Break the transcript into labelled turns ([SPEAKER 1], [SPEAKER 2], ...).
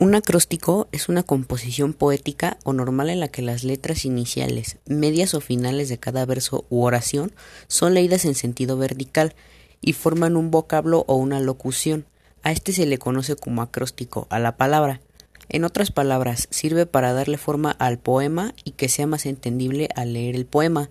[SPEAKER 1] Un acróstico es una composición poética o normal en la que las letras iniciales, medias o finales de cada verso u oración son leídas en sentido vertical y forman un vocablo o una locución. A este se le conoce como acróstico a la palabra. En otras palabras, sirve para darle forma al poema y que sea más entendible al leer el poema.